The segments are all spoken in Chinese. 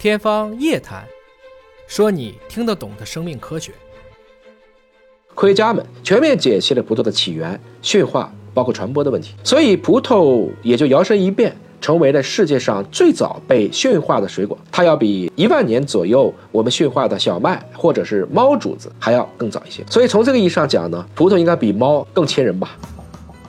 天方夜谭，说你听得懂的生命科学。科学家们全面解析了葡萄的起源、驯化，包括传播的问题，所以葡萄也就摇身一变，成为了世界上最早被驯化的水果。它要比一万年左右我们驯化的小麦或者是猫主子还要更早一些。所以从这个意义上讲呢，葡萄应该比猫更亲人吧。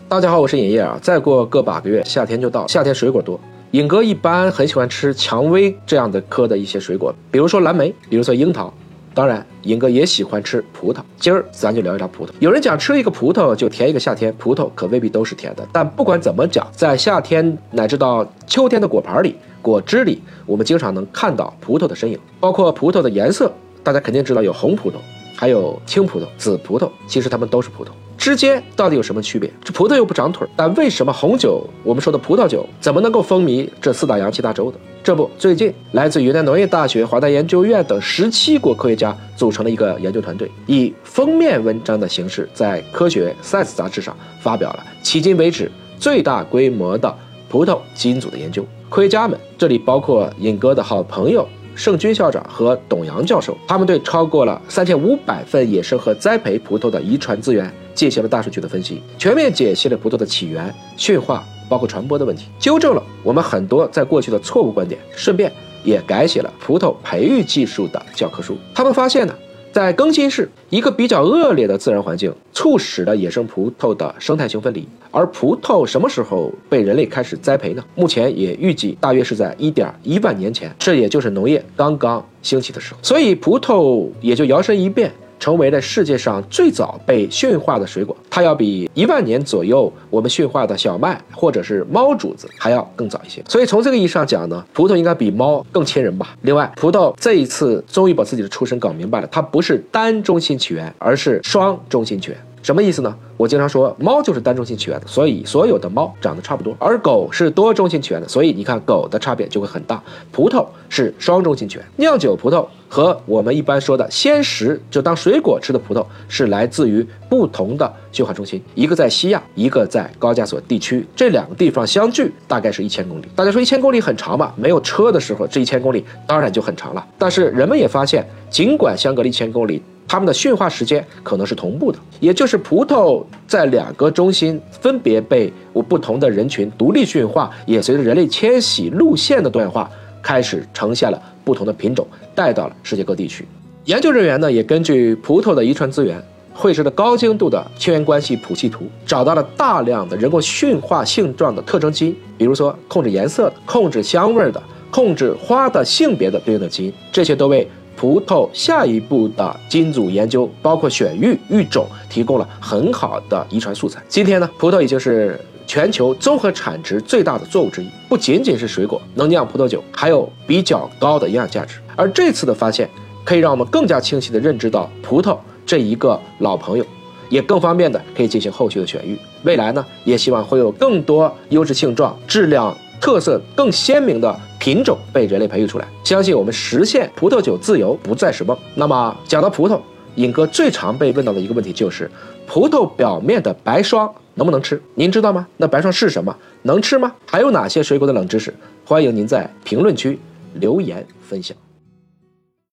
大家好，我是尹烨啊。再过个把个月，夏天就到，夏天水果多。尹哥一般很喜欢吃蔷薇这样的科的一些水果，比如说蓝莓，比如说樱桃。当然，尹哥也喜欢吃葡萄。今儿咱就聊一聊葡萄。有人讲吃一个葡萄就甜一个夏天，葡萄可未必都是甜的。但不管怎么讲，在夏天乃至到秋天的果盘里、果汁里，我们经常能看到葡萄的身影。包括葡萄的颜色，大家肯定知道有红葡萄。还有青葡萄、紫葡萄，其实它们都是葡萄，之间到底有什么区别？这葡萄又不长腿，但为什么红酒，我们说的葡萄酒，怎么能够风靡这四大洋七大洲的？这不，最近来自云南农业大学、华大研究院等十七国科学家组成了一个研究团队，以封面文章的形式，在《科学 Science》杂志上发表了迄今为止最大规模的葡萄基因组的研究。科学家们，这里包括尹哥的好朋友。盛军校长和董阳教授，他们对超过了三千五百份野生和栽培葡萄的遗传资源进行了大数据的分析，全面解析了葡萄的起源、驯化，包括传播的问题，纠正了我们很多在过去的错误观点，顺便也改写了葡萄培育技术的教科书。他们发现呢。在更新世，一个比较恶劣的自然环境，促使了野生葡萄的生态型分离。而葡萄什么时候被人类开始栽培呢？目前也预计大约是在一点一万年前，这也就是农业刚刚兴起的时候。所以葡萄也就摇身一变。成为了世界上最早被驯化的水果，它要比一万年左右我们驯化的小麦或者是猫主子还要更早一些。所以从这个意义上讲呢，葡萄应该比猫更亲人吧。另外，葡萄这一次终于把自己的出身搞明白了，它不是单中心起源，而是双中心起源。什么意思呢？我经常说，猫就是单中心起源的，所以所有的猫长得差不多；而狗是多中心起源的，所以你看狗的差别就会很大。葡萄是双中心起源，酿酒葡萄和我们一般说的鲜食就当水果吃的葡萄是来自于不同的驯化中心，一个在西亚，一个在高加索地区，这两个地方相距大概是一千公里。大家说一千公里很长吧？没有车的时候，这一千公里当然就很长了。但是人们也发现，尽管相隔了一千公里。它们的驯化时间可能是同步的，也就是葡萄在两个中心分别被不同的人群独立驯化，也随着人类迁徙路线的多样化，开始呈现了不同的品种，带到了世界各地去。研究人员呢，也根据葡萄的遗传资源，绘制了高精度的亲缘关系谱系图，找到了大量的人工驯化性状的特征基因，比如说控制颜色的、控制香味的、控制花的性别的对应的基因，这些都为。葡萄下一步的基因组研究，包括选育育种，提供了很好的遗传素材。今天呢，葡萄已经是全球综合产值最大的作物之一，不仅仅是水果能酿葡萄酒，还有比较高的营养价值。而这次的发现，可以让我们更加清晰地认知到葡萄这一个老朋友，也更方便的可以进行后续的选育。未来呢，也希望会有更多优质性状、质量。特色更鲜明的品种被人类培育出来，相信我们实现葡萄酒自由不再是梦。那么讲到葡萄，尹哥最常被问到的一个问题就是：葡萄表面的白霜能不能吃？您知道吗？那白霜是什么？能吃吗？还有哪些水果的冷知识？欢迎您在评论区留言分享。